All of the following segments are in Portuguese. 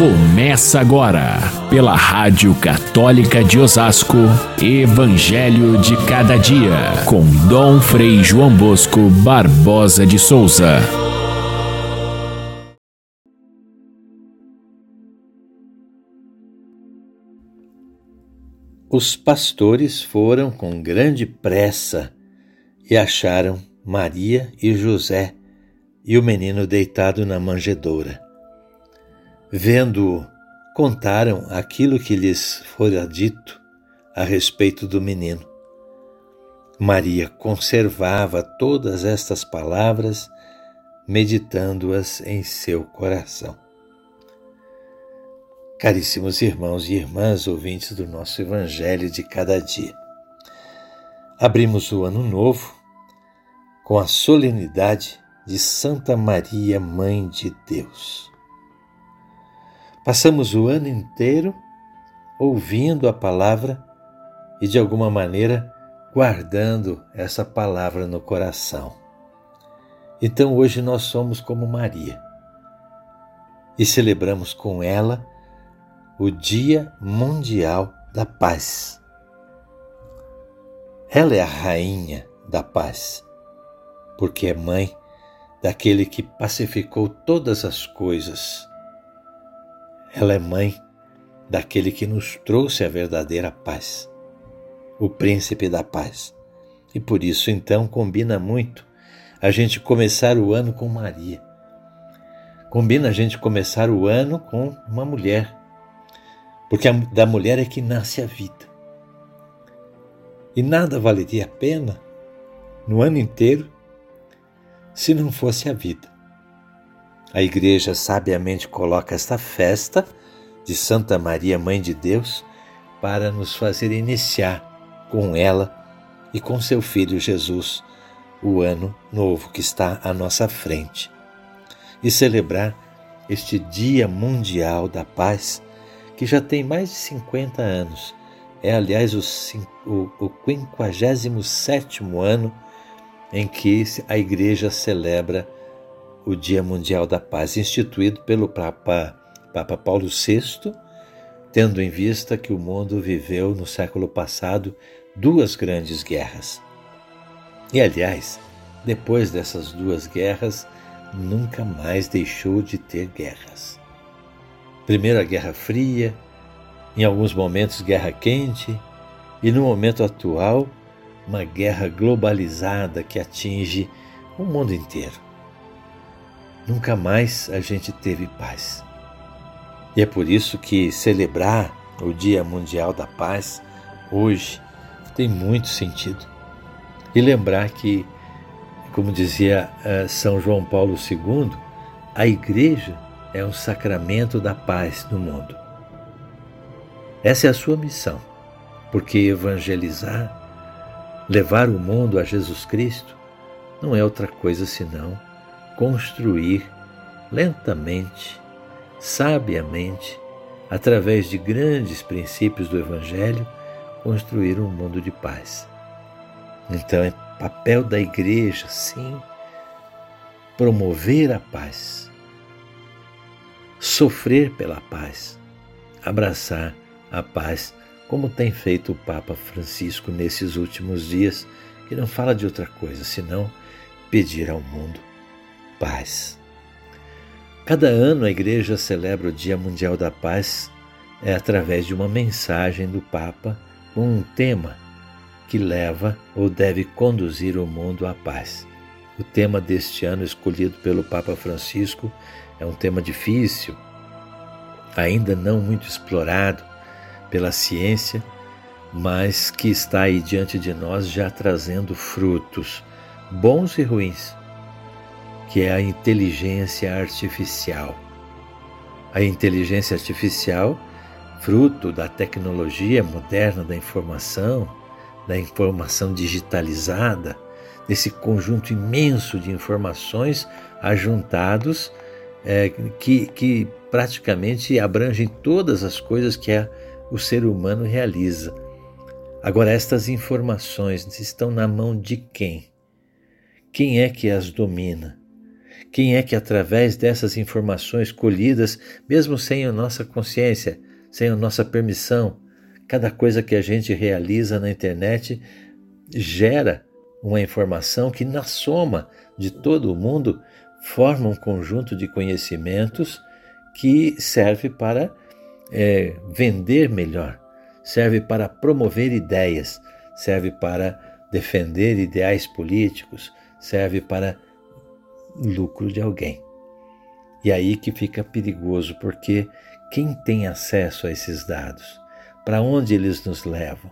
Começa agora, pela Rádio Católica de Osasco, Evangelho de Cada Dia, com Dom Frei João Bosco Barbosa de Souza. Os pastores foram com grande pressa e acharam Maria e José e o menino deitado na manjedoura. Vendo-o, contaram aquilo que lhes fora dito a respeito do menino. Maria conservava todas estas palavras, meditando-as em seu coração. Caríssimos irmãos e irmãs, ouvintes do nosso Evangelho de cada dia, abrimos o ano novo com a solenidade de Santa Maria, Mãe de Deus. Passamos o ano inteiro ouvindo a palavra e, de alguma maneira, guardando essa palavra no coração. Então, hoje nós somos como Maria e celebramos com ela o Dia Mundial da Paz. Ela é a rainha da paz, porque é mãe daquele que pacificou todas as coisas ela é mãe daquele que nos trouxe a verdadeira paz, o príncipe da paz. E por isso, então, combina muito a gente começar o ano com Maria. Combina a gente começar o ano com uma mulher, porque da mulher é que nasce a vida. E nada valeria a pena no ano inteiro se não fosse a vida. A Igreja sabiamente coloca esta festa de Santa Maria, Mãe de Deus, para nos fazer iniciar com ela e com seu Filho Jesus o ano novo que está à nossa frente e celebrar este Dia Mundial da Paz que já tem mais de 50 anos. É, aliás, o, o, o 57 ano em que a Igreja celebra o Dia Mundial da Paz, instituído pelo Papa, Papa Paulo VI, tendo em vista que o mundo viveu no século passado duas grandes guerras. E, aliás, depois dessas duas guerras, nunca mais deixou de ter guerras. Primeiro a Guerra Fria, em alguns momentos Guerra Quente, e no momento atual, uma guerra globalizada que atinge o mundo inteiro nunca mais a gente teve paz. E é por isso que celebrar o Dia Mundial da Paz hoje tem muito sentido. E lembrar que, como dizia uh, São João Paulo II, a Igreja é um sacramento da paz no mundo. Essa é a sua missão, porque evangelizar, levar o mundo a Jesus Cristo, não é outra coisa senão construir lentamente, sabiamente, através de grandes princípios do Evangelho, construir um mundo de paz. Então é papel da igreja, sim, promover a paz, sofrer pela paz, abraçar a paz, como tem feito o Papa Francisco nesses últimos dias, que não fala de outra coisa senão pedir ao mundo paz. Cada ano a Igreja celebra o Dia Mundial da Paz é através de uma mensagem do Papa com um tema que leva ou deve conduzir o mundo à paz. O tema deste ano, escolhido pelo Papa Francisco, é um tema difícil, ainda não muito explorado pela ciência, mas que está aí diante de nós já trazendo frutos, bons e ruins, que é a inteligência artificial. A inteligência artificial, fruto da tecnologia moderna da informação, da informação digitalizada, desse conjunto imenso de informações ajuntados é, que, que praticamente abrangem todas as coisas que a, o ser humano realiza. Agora, estas informações estão na mão de quem? Quem é que as domina? Quem é que, através dessas informações colhidas, mesmo sem a nossa consciência, sem a nossa permissão, cada coisa que a gente realiza na internet gera uma informação que, na soma de todo o mundo, forma um conjunto de conhecimentos que serve para é, vender melhor, serve para promover ideias, serve para defender ideais políticos, serve para lucro de alguém. E aí que fica perigoso, porque quem tem acesso a esses dados? Para onde eles nos levam?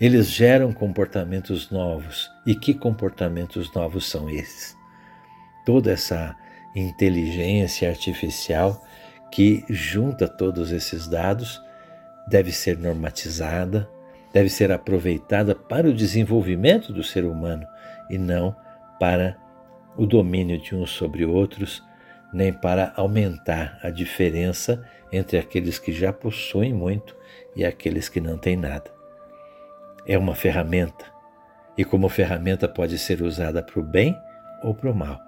Eles geram comportamentos novos. E que comportamentos novos são esses? Toda essa inteligência artificial que junta todos esses dados deve ser normatizada, deve ser aproveitada para o desenvolvimento do ser humano e não para o domínio de uns sobre outros, nem para aumentar a diferença entre aqueles que já possuem muito e aqueles que não têm nada. É uma ferramenta, e como ferramenta pode ser usada para o bem ou para o mal.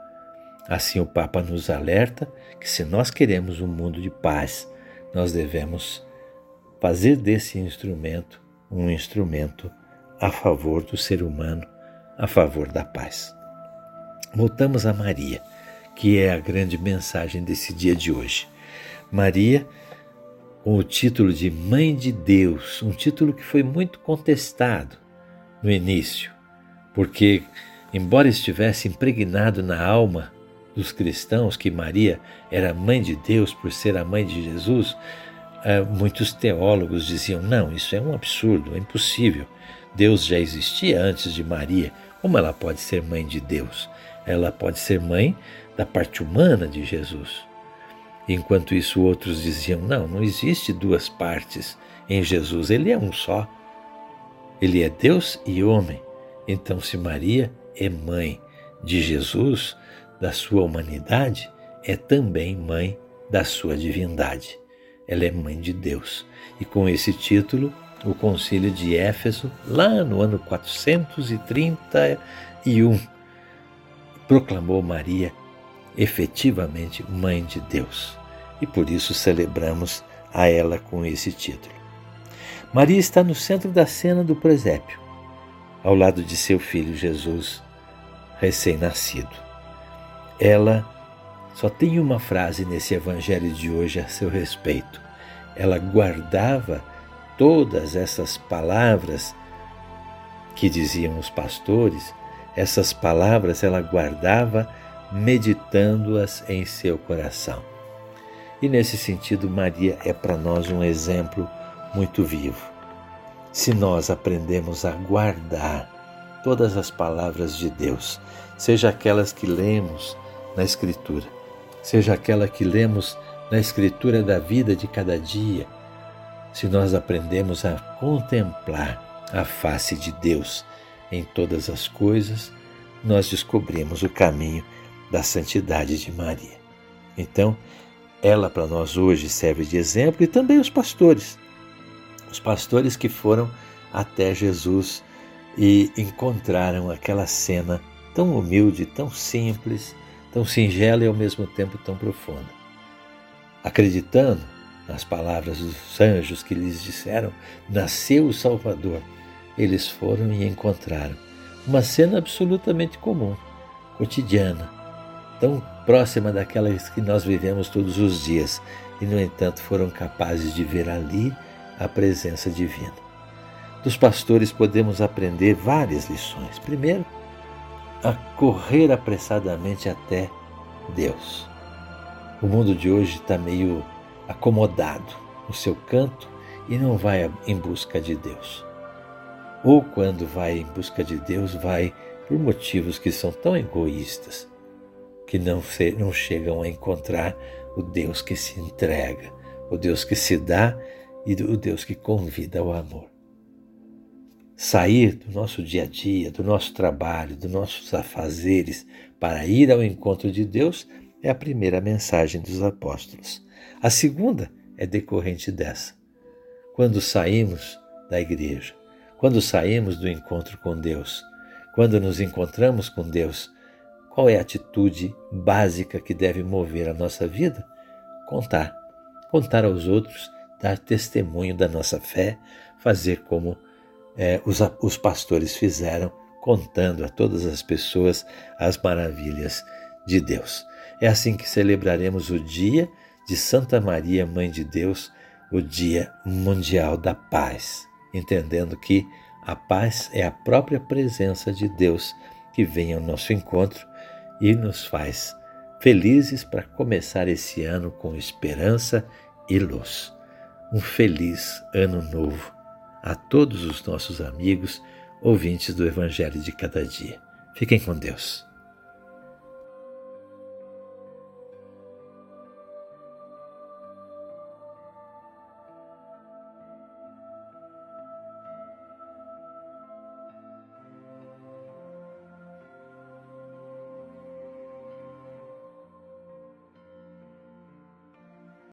Assim, o Papa nos alerta que, se nós queremos um mundo de paz, nós devemos fazer desse instrumento um instrumento a favor do ser humano, a favor da paz. Voltamos a Maria, que é a grande mensagem desse dia de hoje. Maria, com o título de Mãe de Deus, um título que foi muito contestado no início, porque, embora estivesse impregnado na alma dos cristãos que Maria era mãe de Deus por ser a mãe de Jesus, eh, muitos teólogos diziam: não, isso é um absurdo, é impossível. Deus já existia antes de Maria. Como ela pode ser mãe de Deus? Ela pode ser mãe da parte humana de Jesus. Enquanto isso, outros diziam: não, não existe duas partes em Jesus, ele é um só. Ele é Deus e homem. Então, se Maria é mãe de Jesus, da sua humanidade, é também mãe da sua divindade. Ela é mãe de Deus. E com esse título, o Concílio de Éfeso, lá no ano 431, proclamou Maria efetivamente Mãe de Deus e por isso celebramos a ela com esse título. Maria está no centro da cena do presépio, ao lado de seu filho Jesus, recém-nascido. Ela só tem uma frase nesse evangelho de hoje a seu respeito. Ela guardava todas essas palavras que diziam os pastores essas palavras ela guardava, meditando-as em seu coração. E nesse sentido, Maria é para nós um exemplo muito vivo. Se nós aprendemos a guardar todas as palavras de Deus, seja aquelas que lemos na Escritura, seja aquela que lemos na Escritura da vida de cada dia, se nós aprendemos a contemplar a face de Deus em todas as coisas, nós descobrimos o caminho da santidade de Maria. Então, ela para nós hoje serve de exemplo e também os pastores. Os pastores que foram até Jesus e encontraram aquela cena tão humilde, tão simples, tão singela e ao mesmo tempo tão profunda. Acreditando nas palavras dos anjos que lhes disseram: Nasceu o Salvador eles foram e encontraram uma cena absolutamente comum, cotidiana, tão próxima daquelas que nós vivemos todos os dias, e no entanto foram capazes de ver ali a presença divina. Dos pastores podemos aprender várias lições. Primeiro, a correr apressadamente até Deus. O mundo de hoje está meio acomodado no seu canto e não vai em busca de Deus ou quando vai em busca de Deus, vai por motivos que são tão egoístas que não, se, não chegam a encontrar o Deus que se entrega, o Deus que se dá e o Deus que convida ao amor. Sair do nosso dia a dia, do nosso trabalho, dos nossos afazeres para ir ao encontro de Deus é a primeira mensagem dos apóstolos. A segunda é decorrente dessa. Quando saímos da igreja, quando saímos do encontro com Deus, quando nos encontramos com Deus, qual é a atitude básica que deve mover a nossa vida? Contar. Contar aos outros, dar testemunho da nossa fé, fazer como é, os, os pastores fizeram, contando a todas as pessoas as maravilhas de Deus. É assim que celebraremos o dia de Santa Maria, Mãe de Deus, o Dia Mundial da Paz, entendendo que a paz é a própria presença de Deus que vem ao nosso encontro e nos faz felizes para começar esse ano com esperança e luz. Um feliz ano novo a todos os nossos amigos ouvintes do Evangelho de cada dia. Fiquem com Deus.